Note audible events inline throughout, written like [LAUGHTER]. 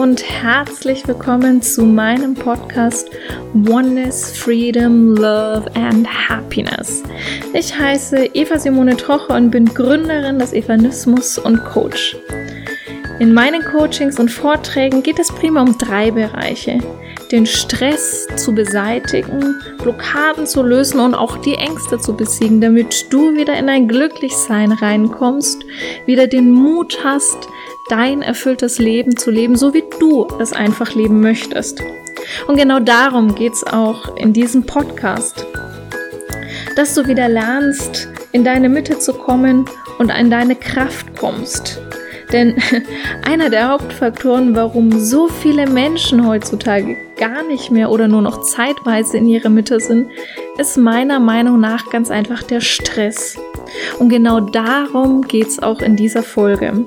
Und herzlich willkommen zu meinem Podcast Oneness, Freedom, Love and Happiness. Ich heiße Eva Simone Troche und bin Gründerin des Evanismus und Coach. In meinen Coachings und Vorträgen geht es prima um drei Bereiche. Den Stress zu beseitigen, Blockaden zu lösen und auch die Ängste zu besiegen, damit du wieder in ein Glücklichsein reinkommst, wieder den Mut hast, dein erfülltes Leben zu leben, so wie du es einfach leben möchtest. Und genau darum geht es auch in diesem Podcast. Dass du wieder lernst, in deine Mitte zu kommen und in deine Kraft kommst. Denn [LAUGHS] einer der Hauptfaktoren, warum so viele Menschen heutzutage gar nicht mehr oder nur noch zeitweise in ihrer Mitte sind, ist meiner Meinung nach ganz einfach der Stress. Und genau darum geht es auch in dieser Folge.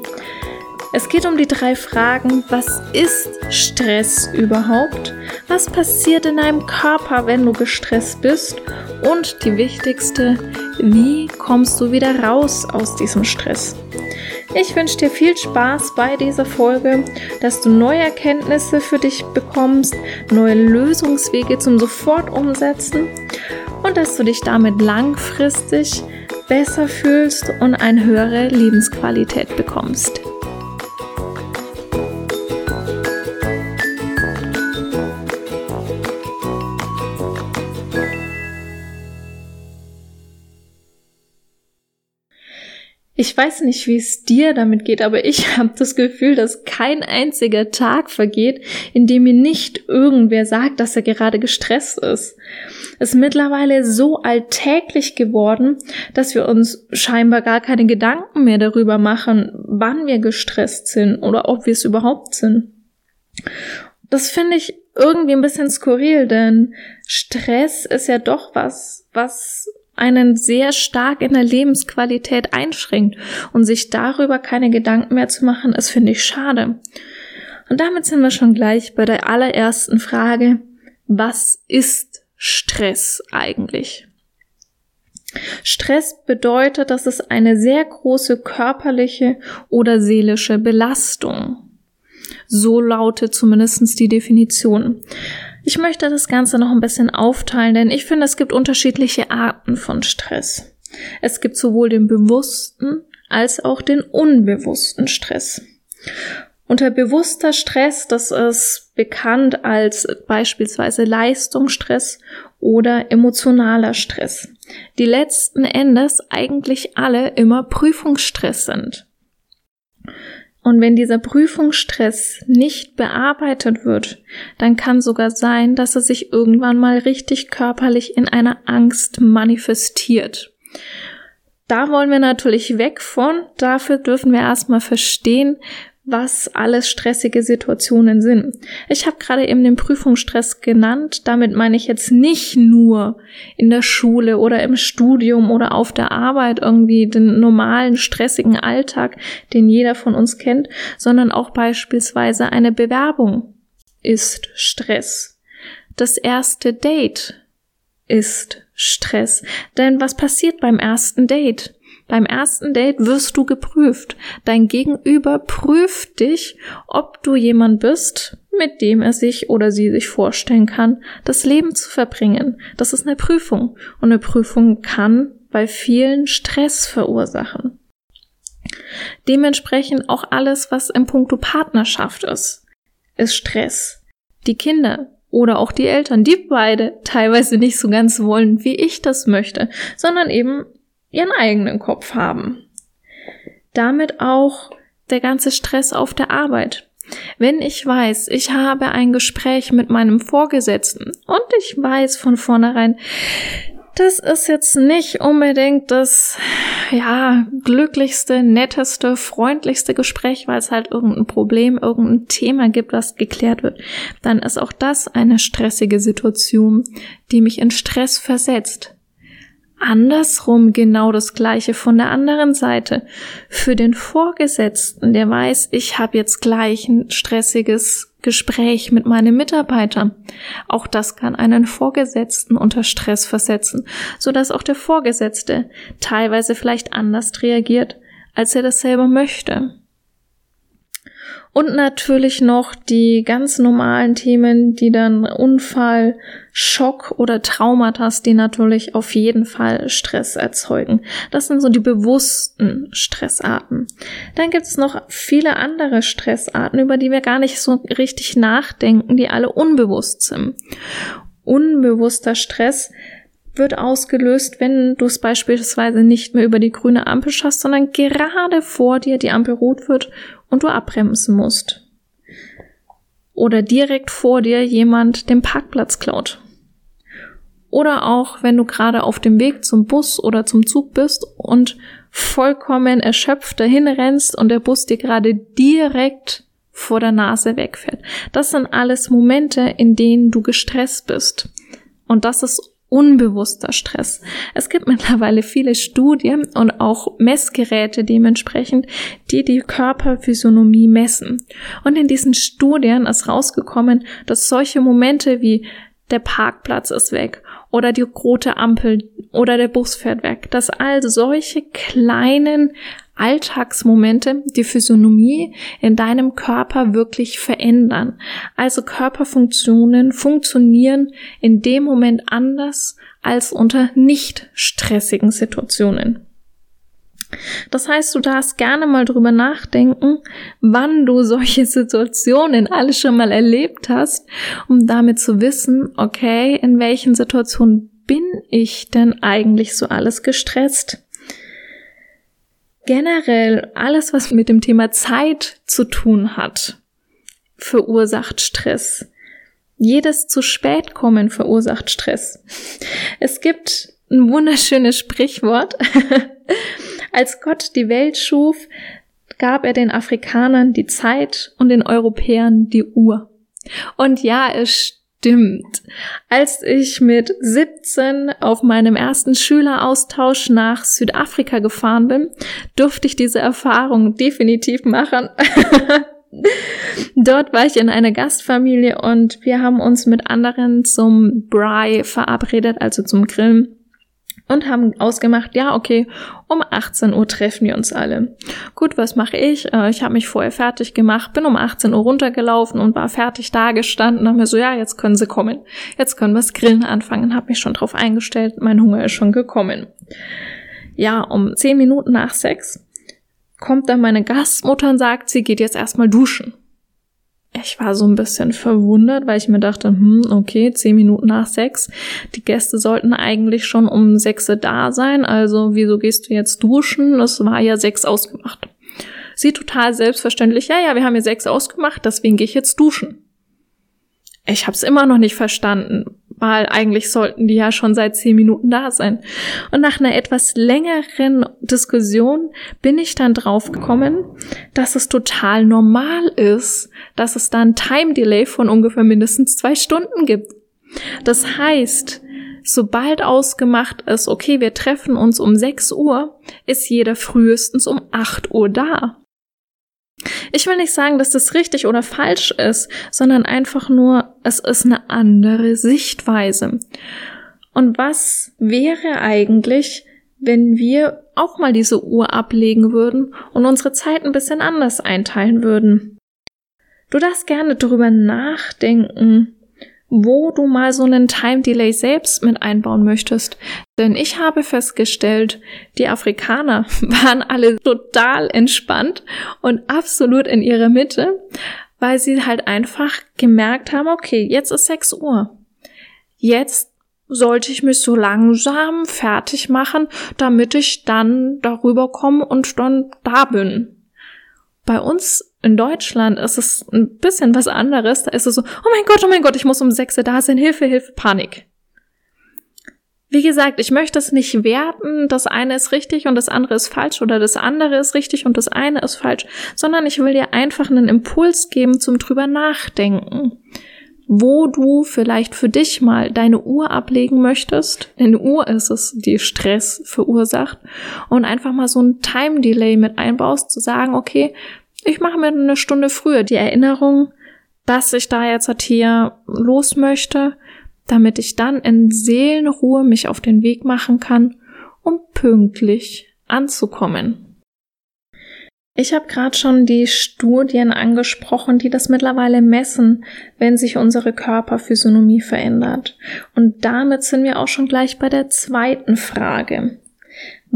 Es geht um die drei Fragen, was ist Stress überhaupt? Was passiert in deinem Körper, wenn du gestresst bist? Und die wichtigste, wie kommst du wieder raus aus diesem Stress? Ich wünsche dir viel Spaß bei dieser Folge, dass du neue Erkenntnisse für dich bekommst, neue Lösungswege zum sofort umsetzen und dass du dich damit langfristig besser fühlst und eine höhere Lebensqualität bekommst. Ich weiß nicht, wie es dir damit geht, aber ich [LAUGHS] habe das Gefühl, dass kein einziger Tag vergeht, in dem mir nicht irgendwer sagt, dass er gerade gestresst ist. Es ist mittlerweile so alltäglich geworden, dass wir uns scheinbar gar keine Gedanken mehr darüber machen, wann wir gestresst sind oder ob wir es überhaupt sind. Das finde ich irgendwie ein bisschen skurril, denn Stress ist ja doch was, was einen sehr stark in der Lebensqualität einschränkt und sich darüber keine Gedanken mehr zu machen, ist, finde ich, schade. Und damit sind wir schon gleich bei der allerersten Frage, was ist Stress eigentlich? Stress bedeutet, dass es eine sehr große körperliche oder seelische Belastung. So lautet zumindest die Definition. Ich möchte das Ganze noch ein bisschen aufteilen, denn ich finde, es gibt unterschiedliche Arten von Stress. Es gibt sowohl den bewussten als auch den unbewussten Stress. Unter bewusster Stress, das ist bekannt als beispielsweise Leistungsstress oder emotionaler Stress, die letzten Endes eigentlich alle immer Prüfungsstress sind. Und wenn dieser Prüfungsstress nicht bearbeitet wird, dann kann sogar sein, dass er sich irgendwann mal richtig körperlich in einer Angst manifestiert. Da wollen wir natürlich weg von. Dafür dürfen wir erstmal verstehen, was alles stressige Situationen sind. Ich habe gerade eben den Prüfungsstress genannt. Damit meine ich jetzt nicht nur in der Schule oder im Studium oder auf der Arbeit irgendwie den normalen stressigen Alltag, den jeder von uns kennt, sondern auch beispielsweise eine Bewerbung ist Stress. Das erste Date ist Stress. Denn was passiert beim ersten Date? Beim ersten Date wirst du geprüft. Dein Gegenüber prüft dich, ob du jemand bist, mit dem er sich oder sie sich vorstellen kann, das Leben zu verbringen. Das ist eine Prüfung. Und eine Prüfung kann bei vielen Stress verursachen. Dementsprechend auch alles, was im Punkto Partnerschaft ist, ist Stress. Die Kinder oder auch die Eltern, die beide teilweise nicht so ganz wollen, wie ich das möchte, sondern eben ihren eigenen Kopf haben. Damit auch der ganze Stress auf der Arbeit. Wenn ich weiß, ich habe ein Gespräch mit meinem Vorgesetzten und ich weiß von vornherein, das ist jetzt nicht unbedingt das, ja, glücklichste, netteste, freundlichste Gespräch, weil es halt irgendein Problem, irgendein Thema gibt, was geklärt wird, dann ist auch das eine stressige Situation, die mich in Stress versetzt andersrum genau das gleiche von der anderen Seite. Für den Vorgesetzten, der weiß, ich habe jetzt gleich ein stressiges Gespräch mit meinem Mitarbeiter. Auch das kann einen Vorgesetzten unter Stress versetzen, so dass auch der Vorgesetzte teilweise vielleicht anders reagiert, als er das selber möchte. Und natürlich noch die ganz normalen Themen, die dann Unfall, Schock oder Traumata, die natürlich auf jeden Fall Stress erzeugen. Das sind so die bewussten Stressarten. Dann gibt es noch viele andere Stressarten, über die wir gar nicht so richtig nachdenken, die alle unbewusst sind. Unbewusster Stress wird ausgelöst, wenn du es beispielsweise nicht mehr über die grüne Ampel schaffst, sondern gerade vor dir die Ampel rot wird und du abbremsen musst. Oder direkt vor dir jemand den Parkplatz klaut. Oder auch, wenn du gerade auf dem Weg zum Bus oder zum Zug bist und vollkommen erschöpft dahin rennst und der Bus dir gerade direkt vor der Nase wegfährt. Das sind alles Momente, in denen du gestresst bist. Und das ist unbewusster Stress. Es gibt mittlerweile viele Studien und auch Messgeräte dementsprechend, die die Körperphysiognomie messen. Und in diesen Studien ist rausgekommen, dass solche Momente wie der Parkplatz ist weg oder die rote Ampel oder der Bus fährt weg, dass all solche kleinen Alltagsmomente die Physiognomie in deinem Körper wirklich verändern. Also Körperfunktionen funktionieren in dem Moment anders als unter nicht stressigen Situationen. Das heißt, du darfst gerne mal drüber nachdenken, wann du solche [LAUGHS] Situationen alle schon mal erlebt hast, um damit zu wissen, okay, in welchen Situationen bin ich denn eigentlich so alles gestresst? generell alles, was mit dem Thema Zeit zu tun hat, verursacht Stress. Jedes zu spät kommen verursacht Stress. Es gibt ein wunderschönes Sprichwort. [LAUGHS] Als Gott die Welt schuf, gab er den Afrikanern die Zeit und den Europäern die Uhr. Und ja, es stimmt. Als ich mit 17 auf meinem ersten Schüleraustausch nach Südafrika gefahren bin, durfte ich diese Erfahrung definitiv machen. [LAUGHS] Dort war ich in einer Gastfamilie und wir haben uns mit anderen zum Braai verabredet, also zum Grillen und haben ausgemacht, ja, okay, um 18 Uhr treffen wir uns alle. Gut, was mache ich? Äh, ich habe mich vorher fertig gemacht, bin um 18 Uhr runtergelaufen und war fertig da gestanden, haben mir so, ja, jetzt können sie kommen. Jetzt können wir das Grillen anfangen, habe mich schon drauf eingestellt, mein Hunger ist schon gekommen. Ja, um 10 Minuten nach sechs kommt dann meine Gastmutter und sagt, sie geht jetzt erstmal duschen ich war so ein bisschen verwundert, weil ich mir dachte, hm, okay, zehn Minuten nach sechs. Die Gäste sollten eigentlich schon um sechs da sein. Also wieso gehst du jetzt duschen? Es war ja sechs ausgemacht. Sie total selbstverständlich, ja, ja, wir haben ja sechs ausgemacht, deswegen gehe ich jetzt duschen. Ich habe es immer noch nicht verstanden weil eigentlich sollten die ja schon seit zehn Minuten da sein. Und nach einer etwas längeren Diskussion bin ich dann drauf gekommen, dass es total normal ist, dass es da ein Time Delay von ungefähr mindestens zwei Stunden gibt. Das heißt, sobald ausgemacht ist, okay, wir treffen uns um 6 Uhr, ist jeder frühestens um 8 Uhr da. Ich will nicht sagen, dass das richtig oder falsch ist, sondern einfach nur, es ist eine andere Sichtweise. Und was wäre eigentlich, wenn wir auch mal diese Uhr ablegen würden und unsere Zeit ein bisschen anders einteilen würden? Du darfst gerne darüber nachdenken, wo du mal so einen Time Delay selbst mit einbauen möchtest. Denn ich habe festgestellt, die Afrikaner [LAUGHS] waren alle total entspannt und absolut in ihrer Mitte, weil sie halt einfach gemerkt haben, okay, jetzt ist 6 Uhr. Jetzt sollte ich mich so langsam fertig machen, damit ich dann darüber komme und dann da bin. Bei uns in Deutschland ist es ein bisschen was anderes. Da ist es so, oh mein Gott, oh mein Gott, ich muss um sechs da sein, Hilfe, Hilfe, Panik. Wie gesagt, ich möchte es nicht werten, das eine ist richtig und das andere ist falsch oder das andere ist richtig und das eine ist falsch, sondern ich will dir einfach einen Impuls geben zum drüber nachdenken, wo du vielleicht für dich mal deine Uhr ablegen möchtest. Denn Uhr ist es, die Stress verursacht und einfach mal so ein Time Delay mit einbaust, zu sagen, okay, ich mache mir eine Stunde früher die Erinnerung, dass ich da jetzt halt hier los möchte, damit ich dann in Seelenruhe mich auf den Weg machen kann, um pünktlich anzukommen. Ich habe gerade schon die Studien angesprochen, die das mittlerweile messen, wenn sich unsere Körperphysiognomie verändert. Und damit sind wir auch schon gleich bei der zweiten Frage.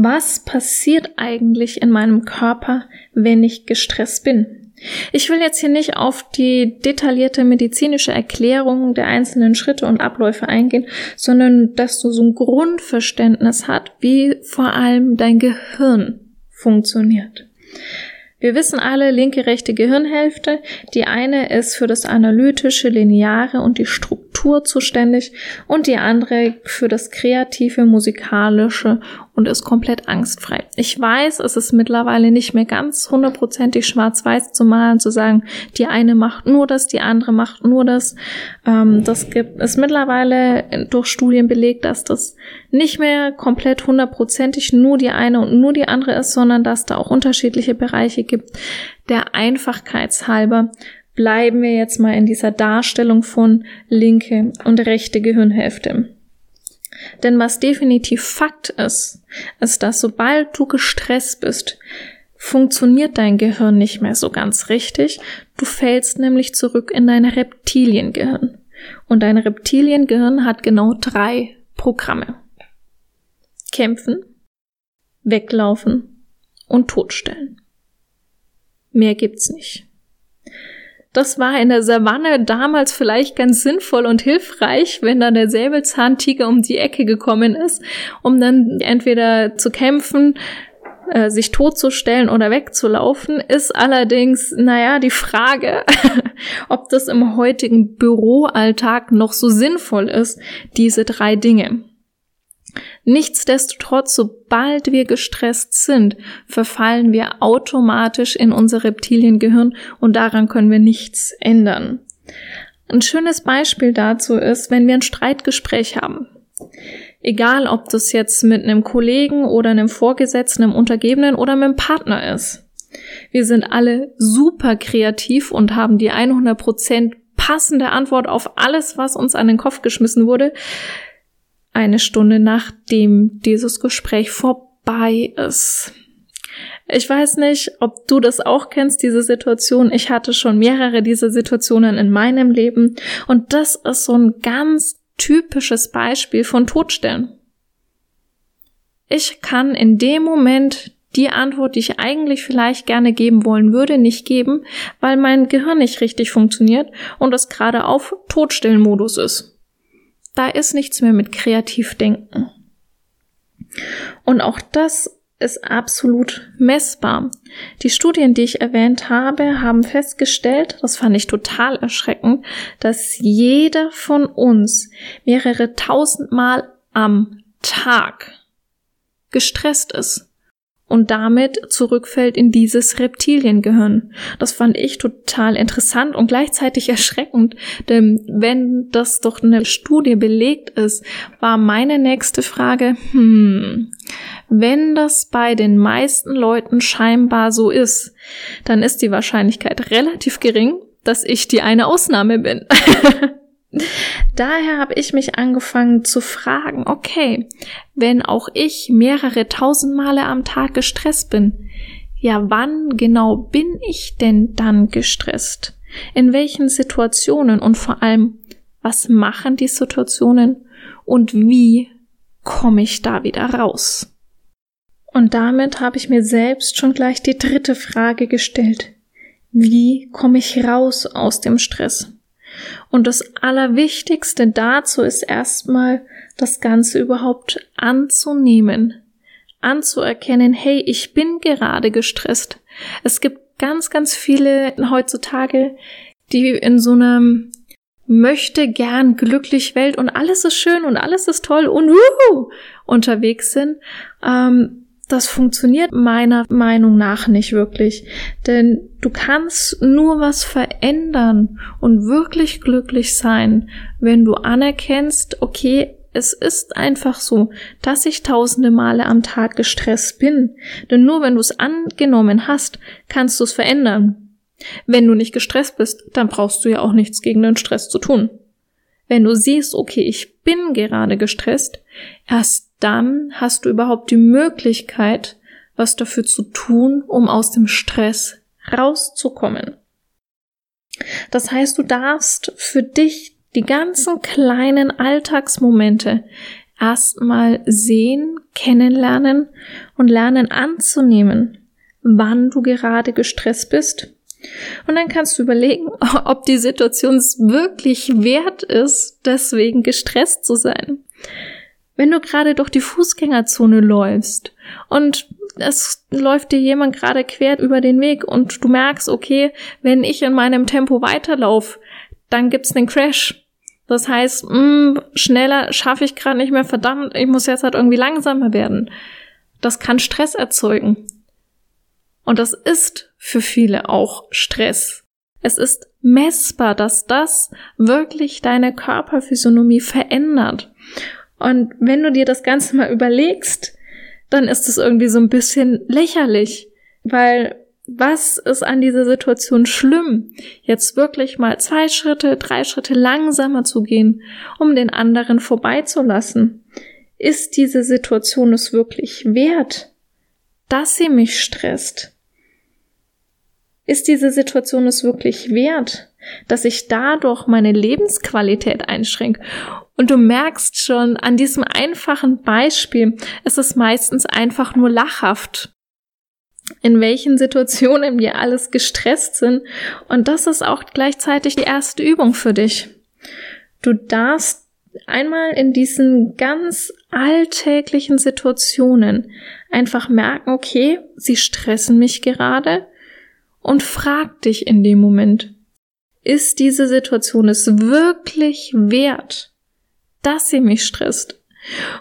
Was passiert eigentlich in meinem Körper, wenn ich gestresst bin? Ich will jetzt hier nicht auf die detaillierte medizinische Erklärung der einzelnen Schritte und Abläufe eingehen, sondern dass du so ein Grundverständnis hast, wie vor allem dein Gehirn funktioniert. Wir wissen alle, linke, rechte Gehirnhälfte. Die eine ist für das analytische, lineare und die Struktur zuständig und die andere für das kreative, musikalische und ist komplett angstfrei. Ich weiß, es ist mittlerweile nicht mehr ganz hundertprozentig schwarz-weiß zu malen, zu sagen, die eine macht nur das, die andere macht nur das. Ähm, das gibt es mittlerweile durch Studien belegt, dass das nicht mehr komplett hundertprozentig nur die eine und nur die andere ist, sondern dass da auch unterschiedliche Bereiche gibt. Der Einfachkeitshalber bleiben wir jetzt mal in dieser Darstellung von linke und rechte Gehirnhälfte. Denn was definitiv Fakt ist, ist, dass sobald du gestresst bist, funktioniert dein Gehirn nicht mehr so ganz richtig. Du fällst nämlich zurück in dein Reptiliengehirn. Und dein Reptiliengehirn hat genau drei Programme. Kämpfen, weglaufen und totstellen. Mehr gibt's nicht. Das war in der Savanne damals vielleicht ganz sinnvoll und hilfreich, wenn dann der Säbelzahntiger um die Ecke gekommen ist, um dann entweder zu kämpfen, äh, sich totzustellen oder wegzulaufen, ist allerdings, naja, die Frage, [LAUGHS] ob das im heutigen Büroalltag noch so sinnvoll ist, diese drei Dinge. Nichtsdestotrotz, sobald wir gestresst sind, verfallen wir automatisch in unser Reptiliengehirn und daran können wir nichts ändern. Ein schönes Beispiel dazu ist, wenn wir ein Streitgespräch haben. Egal, ob das jetzt mit einem Kollegen oder einem Vorgesetzten, einem Untergebenen oder mit einem Partner ist. Wir sind alle super kreativ und haben die 100% passende Antwort auf alles, was uns an den Kopf geschmissen wurde eine Stunde nachdem dieses Gespräch vorbei ist. Ich weiß nicht, ob du das auch kennst, diese Situation. Ich hatte schon mehrere dieser Situationen in meinem Leben und das ist so ein ganz typisches Beispiel von Todstellen. Ich kann in dem Moment die Antwort, die ich eigentlich vielleicht gerne geben wollen würde, nicht geben, weil mein Gehirn nicht richtig funktioniert und es gerade auf Todstellenmodus ist. Da ist nichts mehr mit Kreativdenken. Und auch das ist absolut messbar. Die Studien, die ich erwähnt habe, haben festgestellt, das fand ich total erschreckend, dass jeder von uns mehrere tausend Mal am Tag gestresst ist und damit zurückfällt in dieses Reptiliengehirn. Das fand ich total interessant und gleichzeitig [LAUGHS] erschreckend, denn wenn das doch eine Studie belegt ist, war meine nächste Frage, hm, wenn das bei den meisten Leuten scheinbar so ist, dann ist die Wahrscheinlichkeit relativ gering, dass ich die eine Ausnahme bin. [LAUGHS] Daher habe ich mich angefangen zu fragen, okay, wenn auch ich mehrere tausend Male am Tag gestresst bin, ja, wann genau bin ich denn dann gestresst? In welchen Situationen und vor allem, was machen die Situationen und wie komme ich da wieder raus? Und damit habe ich mir selbst schon gleich die dritte Frage gestellt. Wie komme ich raus aus dem Stress? Und das Allerwichtigste dazu ist erstmal, das Ganze überhaupt anzunehmen, anzuerkennen, hey, ich bin gerade gestresst. Es gibt ganz, ganz viele heutzutage, die in so einem möchte gern glücklich Welt und alles ist schön und alles ist toll und wuhu, unterwegs sind. Ähm, das funktioniert meiner Meinung nach nicht wirklich. Denn du kannst nur was verändern und wirklich glücklich sein, wenn du anerkennst, okay, es ist einfach so, dass ich tausende Male am Tag gestresst bin. Denn nur wenn du es angenommen hast, kannst du es verändern. Wenn du nicht gestresst bist, dann brauchst du ja auch nichts gegen den Stress zu tun. Wenn du siehst, okay, ich bin gerade gestresst, erst dann hast du überhaupt die Möglichkeit, was dafür zu tun, um aus dem Stress rauszukommen. Das heißt, du darfst für dich die ganzen kleinen Alltagsmomente erstmal sehen, kennenlernen und lernen anzunehmen, wann du gerade gestresst bist. Und dann kannst du überlegen, [LAUGHS] ob die Situation es wirklich wert ist, deswegen gestresst zu sein. Wenn du gerade durch die Fußgängerzone läufst und es läuft dir jemand gerade quer über den Weg und du merkst, okay, wenn ich in meinem Tempo weiterlaufe, dann gibt's einen Crash. Das heißt, mh, mm, schneller schaffe ich gerade nicht mehr, verdammt, ich muss jetzt halt irgendwie langsamer werden. Das kann Stress erzeugen. Und das ist für viele auch Stress. Es ist messbar, dass das wirklich deine Körperphysiognomie verändert. Und wenn du dir das Ganze mal überlegst, dann ist es irgendwie so ein bisschen lächerlich, weil was ist an dieser Situation schlimm, jetzt wirklich mal zwei Schritte, drei Schritte langsamer zu gehen, um den anderen vorbeizulassen? Ist diese Situation es wirklich wert, dass sie mich stresst? Ist diese Situation es wirklich wert, dass ich dadurch meine Lebensqualität einschränke? Und du merkst schon an diesem einfachen Beispiel, es ist meistens einfach nur lachhaft in welchen Situationen wir alles gestresst sind. Und das ist auch gleichzeitig die erste Übung für dich. Du darfst einmal in diesen ganz alltäglichen Situationen einfach merken, okay, sie stressen mich gerade und frag dich in dem Moment, ist diese Situation es wirklich wert, dass sie mich stresst?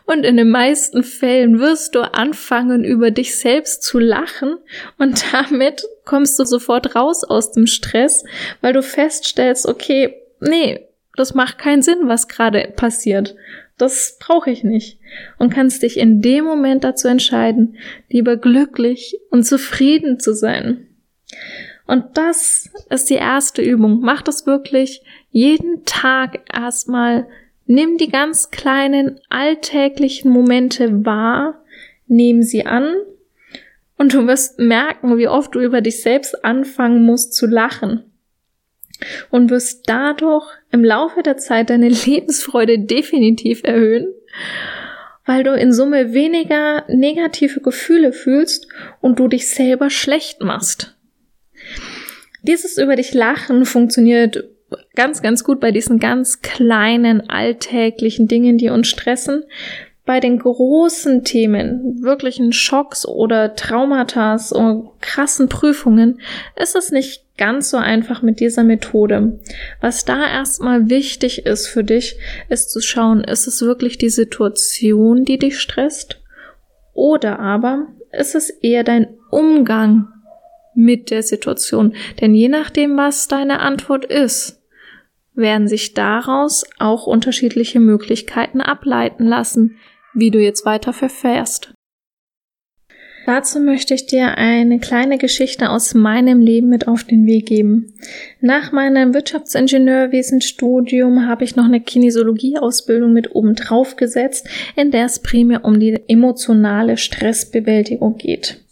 Und in den meisten Fällen wirst du anfangen, über dich selbst zu lachen und [LAUGHS] damit kommst du sofort raus aus dem Stress, weil du feststellst, okay, nee, das macht keinen Sinn, was gerade passiert. Das brauche ich nicht. Und kannst dich in dem Moment dazu entscheiden, lieber glücklich und zufrieden zu sein. Und das ist die erste Übung. Mach das wirklich jeden Tag erstmal Nimm die ganz kleinen alltäglichen Momente wahr, nimm sie an und du wirst merken, wie oft du über dich selbst anfangen musst zu lachen und wirst dadurch im Laufe der Zeit deine [LAUGHS] Lebensfreude definitiv erhöhen, weil du in Summe weniger negative Gefühle fühlst und du dich selber schlecht machst. Dieses über dich lachen funktioniert ganz, ganz gut bei diesen ganz kleinen alltäglichen Dingen, die uns stressen. Bei den großen Themen, wirklichen Schocks oder Traumata und krassen Prüfungen ist es nicht ganz so einfach mit dieser Methode. Was da erstmal wichtig ist für dich, ist zu schauen, ist es wirklich die Situation, die dich stresst? Oder aber ist es eher dein Umgang mit der Situation? Denn je nachdem, was deine Antwort ist, werden sich daraus auch unterschiedliche Möglichkeiten ableiten lassen, wie du jetzt weiter verfährst. Dazu möchte ich dir eine kleine Geschichte aus meinem Leben mit auf den Weg geben. Nach meinem Wirtschaftsingenieurwesenstudium habe ich noch eine Kinesiologie-Ausbildung mit oben drauf gesetzt, in der es primär um die emotionale Stressbewältigung geht.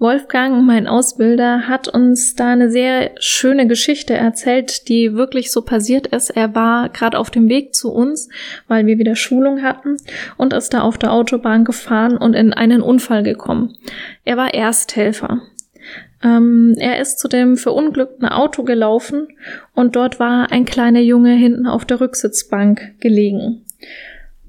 Wolfgang, mein Ausbilder, hat uns da eine sehr schöne Geschichte erzählt, die wirklich so passiert ist. Er war gerade auf dem Weg zu uns, weil wir wieder Schulung hatten und ist da auf der Autobahn gefahren und in einen Unfall gekommen. Er war Ersthelfer. Ähm, er ist zu dem verunglückten Auto gelaufen und dort war ein kleiner Junge hinten auf der Rücksitzbank gelegen.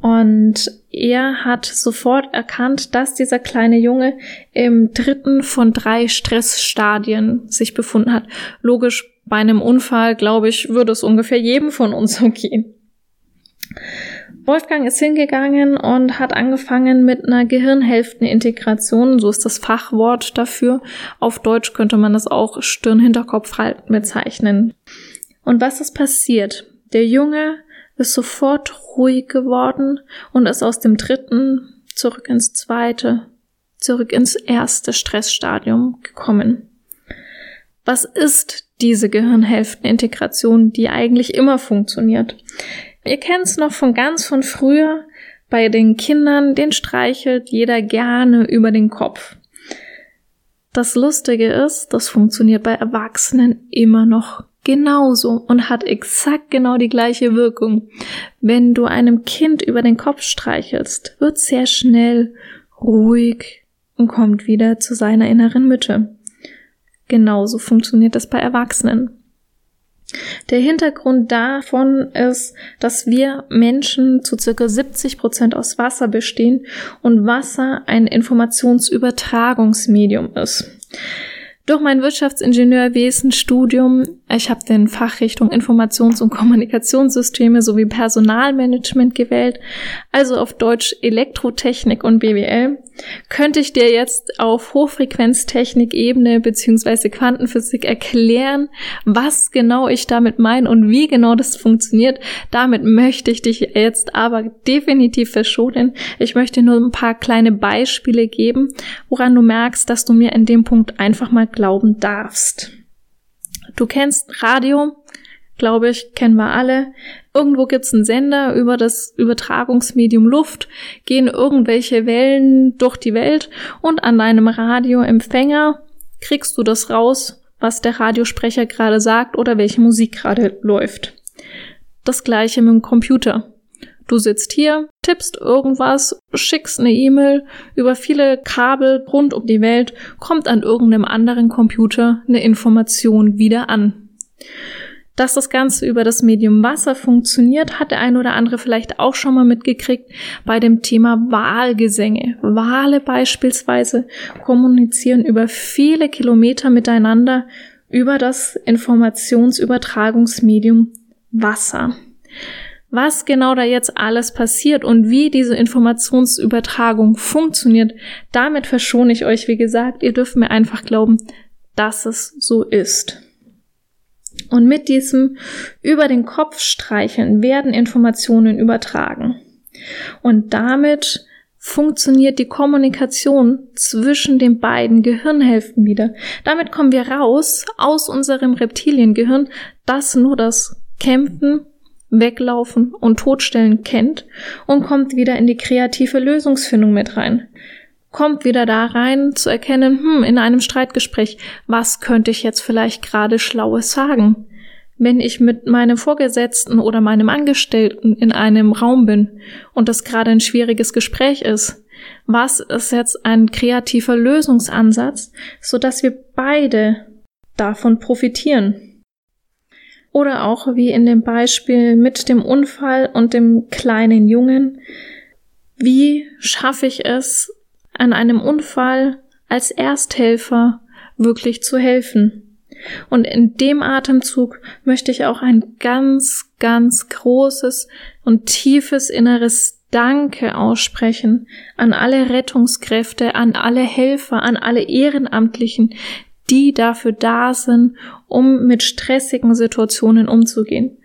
Und er hat sofort erkannt, dass dieser kleine Junge im dritten von drei Stressstadien sich befunden hat. Logisch, bei einem Unfall, glaube ich, würde es ungefähr jedem von uns so gehen. Wolfgang ist hingegangen und hat angefangen mit einer Gehirnhälftenintegration, so ist das Fachwort dafür. Auf Deutsch könnte man das auch Stirn-Hinterkopf-Halten bezeichnen. Und was ist passiert? Der Junge ist sofort ruhig geworden und ist aus dem dritten zurück ins zweite, zurück ins erste Stressstadium gekommen. Was ist diese Gehirnhälftenintegration, die eigentlich immer funktioniert? Ihr kennt es noch von ganz von früher. Bei den Kindern, den streichelt jeder gerne über den Kopf. Das Lustige ist, das funktioniert bei Erwachsenen immer noch genauso und hat exakt genau die gleiche Wirkung. Wenn du einem Kind über den Kopf streichelst, wird sehr schnell ruhig und kommt wieder zu seiner inneren Mitte. Genauso funktioniert das bei Erwachsenen. Der Hintergrund davon ist, dass wir Menschen zu circa 70 Prozent aus Wasser bestehen und Wasser ein Informationsübertragungsmedium ist. Durch mein Wirtschaftsingenieurwesen-Studium, ich habe den Fachrichtung Informations- und Kommunikationssysteme sowie Personalmanagement gewählt, also auf Deutsch Elektrotechnik und BWL, könnte ich dir jetzt auf Hochfrequenztechnik-Ebene beziehungsweise Quantenphysik erklären, was genau ich damit meine und wie genau das funktioniert. Damit möchte ich dich jetzt aber definitiv verschonen. Ich möchte nur ein paar kleine Beispiele geben, woran du merkst, dass du mir in dem Punkt einfach mal glauben darfst. Du kennst Radio, glaube ich, kennen wir alle. Irgendwo gibt's einen Sender über das Übertragungsmedium Luft, gehen irgendwelche Wellen durch die Welt und an deinem Radioempfänger kriegst du das raus, was der Radiosprecher gerade sagt oder welche Musik gerade läuft. Das gleiche mit dem Computer. Du sitzt hier, tippst irgendwas, schickst eine E-Mail über viele Kabel rund um die Welt, kommt an irgendeinem anderen Computer eine Information wieder an. Dass das Ganze über das Medium Wasser funktioniert, hat der ein oder andere vielleicht auch schon mal mitgekriegt bei dem Thema Wahlgesänge. Wale beispielsweise kommunizieren über viele Kilometer miteinander über das Informationsübertragungsmedium Wasser. Was genau da jetzt alles passiert und wie diese Informationsübertragung funktioniert, damit verschone ich euch, wie gesagt, ihr dürft mir einfach glauben, dass es so ist. Und mit diesem über den Kopf streicheln werden Informationen übertragen. Und damit funktioniert die Kommunikation zwischen den beiden Gehirnhälften wieder. Damit kommen wir raus aus unserem Reptiliengehirn, das nur das Kämpfen, Weglaufen und Todstellen kennt und kommt wieder in die kreative Lösungsfindung mit rein kommt wieder da rein zu erkennen, hm, in einem Streitgespräch, was könnte ich jetzt vielleicht gerade Schlaues sagen? Wenn ich mit meinem Vorgesetzten oder meinem Angestellten in einem Raum bin und das gerade ein schwieriges Gespräch ist, was ist jetzt ein kreativer Lösungsansatz, so dass wir beide davon profitieren? Oder auch wie in dem Beispiel mit dem Unfall und dem kleinen Jungen. Wie schaffe ich es, an einem Unfall als Ersthelfer wirklich zu helfen. Und in dem Atemzug möchte ich auch ein ganz, ganz großes und tiefes inneres Danke aussprechen an alle Rettungskräfte, an alle Helfer, an alle Ehrenamtlichen, die dafür da sind, um mit stressigen Situationen umzugehen.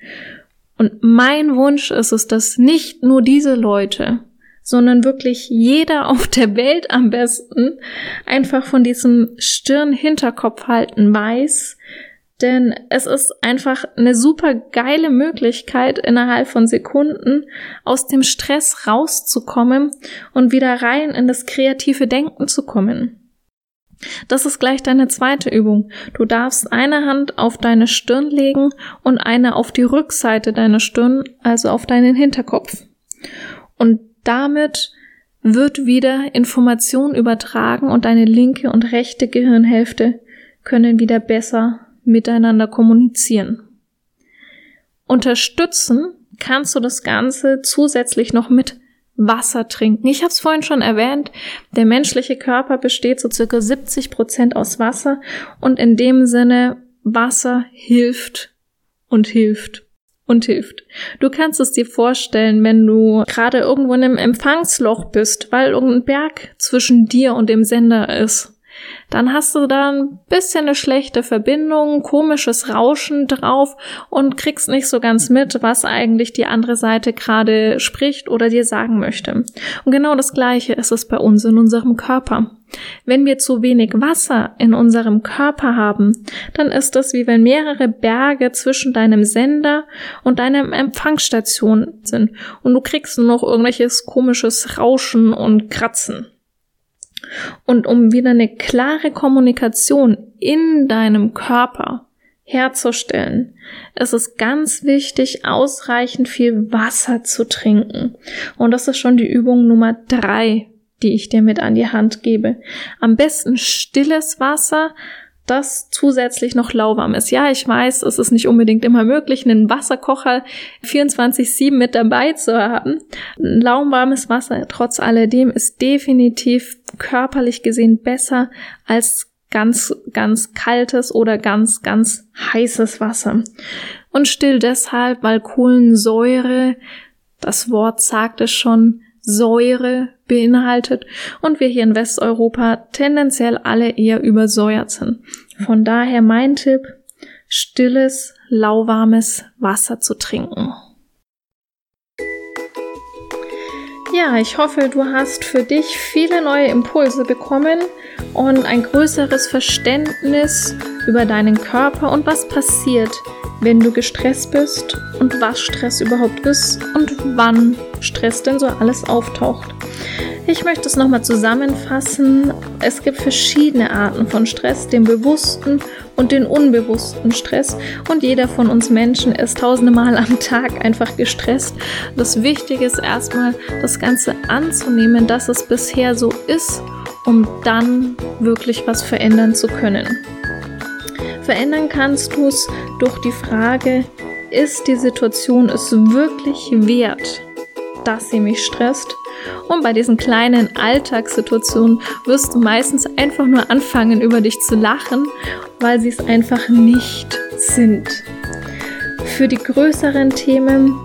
Und mein Wunsch ist es, dass nicht nur diese Leute, sondern wirklich jeder auf der Welt am besten einfach von diesem Stirn-Hinterkopf halten weiß. Denn es ist einfach eine super geile Möglichkeit, innerhalb von Sekunden aus dem Stress rauszukommen und wieder rein in das kreative Denken zu kommen. Das ist gleich deine zweite Übung. Du darfst eine Hand auf deine Stirn legen und eine auf die Rückseite deiner Stirn, also auf deinen Hinterkopf. Und damit wird wieder Information übertragen und deine linke und rechte Gehirnhälfte können wieder besser miteinander kommunizieren. Unterstützen kannst du das Ganze zusätzlich noch mit Wasser trinken. Ich habe es vorhin schon erwähnt, der menschliche Körper besteht so circa 70 Prozent aus Wasser und in dem Sinne Wasser hilft und hilft und hilft. Du kannst es dir vorstellen, wenn du gerade irgendwo in einem Empfangsloch bist, weil irgendein Berg zwischen dir und dem Sender ist dann hast du da ein bisschen eine schlechte Verbindung, komisches Rauschen drauf und kriegst nicht so ganz mit, was eigentlich die andere Seite gerade spricht oder dir sagen möchte. Und genau das Gleiche ist es bei uns in unserem Körper. Wenn wir zu wenig Wasser in unserem Körper haben, dann ist das wie wenn mehrere Berge zwischen deinem Sender und deinem Empfangsstation sind und du kriegst nur noch irgendwelches komisches Rauschen und Kratzen. Und um wieder eine klare Kommunikation in deinem Körper herzustellen, ist es ganz wichtig, ausreichend viel Wasser zu trinken. Und das ist schon die Übung Nummer drei, die ich dir mit an die Hand gebe. Am besten stilles Wasser, das zusätzlich noch lauwarm ist. Ja, ich weiß, es ist nicht unbedingt immer möglich, einen Wasserkocher 24-7 mit dabei zu haben. Lauwarmes Wasser trotz alledem ist definitiv körperlich gesehen besser als ganz, ganz kaltes oder ganz, ganz heißes Wasser. Und still deshalb, weil Kohlensäure, das Wort sagt es schon, Säure beinhaltet und wir hier in Westeuropa tendenziell alle eher übersäuert sind. Von daher mein Tipp, stilles, lauwarmes Wasser zu trinken. Ja, ich hoffe, du hast für dich viele neue Impulse bekommen und ein größeres Verständnis über deinen Körper und was passiert, wenn du gestresst bist und was Stress überhaupt ist und wann Stress denn so alles auftaucht. Ich möchte es nochmal zusammenfassen. Es gibt verschiedene Arten von Stress, den bewussten und den unbewussten Stress. Und jeder von uns Menschen ist tausende Mal am Tag einfach gestresst. Das Wichtige ist erstmal, das Ganze anzunehmen, dass es bisher so ist, um dann wirklich was verändern zu können. Verändern kannst du es durch die Frage, ist die Situation es wirklich wert, dass sie mich stresst? Und bei diesen kleinen Alltagssituationen wirst du meistens einfach nur anfangen, über dich zu lachen, weil sie es einfach nicht sind. Für die größeren Themen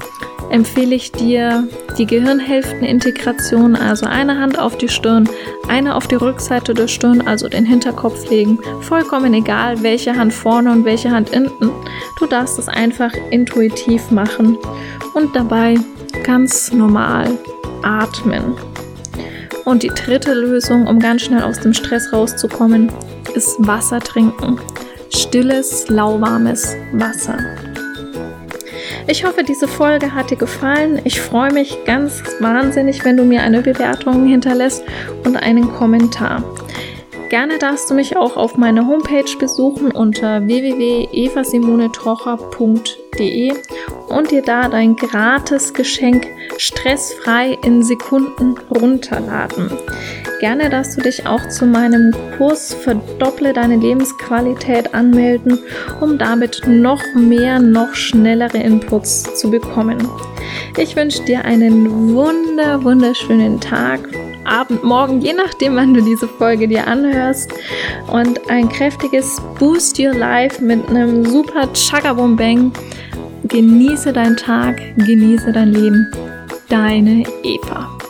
empfehle ich dir die Gehirnhälftenintegration, also eine Hand auf die Stirn, eine auf die Rückseite der Stirn, also den Hinterkopf legen. Vollkommen egal, welche Hand vorne und welche Hand hinten. Du darfst es einfach intuitiv machen und dabei ganz normal atmen. Und die dritte Lösung, um ganz schnell aus dem Stress rauszukommen, ist Wasser trinken. Stilles, lauwarmes Wasser. Ich hoffe, diese Folge hat dir gefallen. Ich freue mich ganz wahnsinnig, wenn du mir eine Bewertung hinterlässt und einen Kommentar. Gerne darfst du mich auch auf meiner Homepage besuchen unter www.evasimonetocher.de und dir da dein gratis Geschenk stressfrei in Sekunden runterladen. Gerne darfst du dich auch zu meinem Kurs Verdopple deine Lebensqualität anmelden, um damit noch mehr, noch schnellere Inputs zu bekommen. Ich wünsche dir einen wunder, wunderschönen Tag, Abend, Morgen, je nachdem, wann du diese Folge dir anhörst. Und ein kräftiges Boost Your Life mit einem super Chagabum Bang. Genieße deinen Tag, genieße dein Leben. Deine Eva.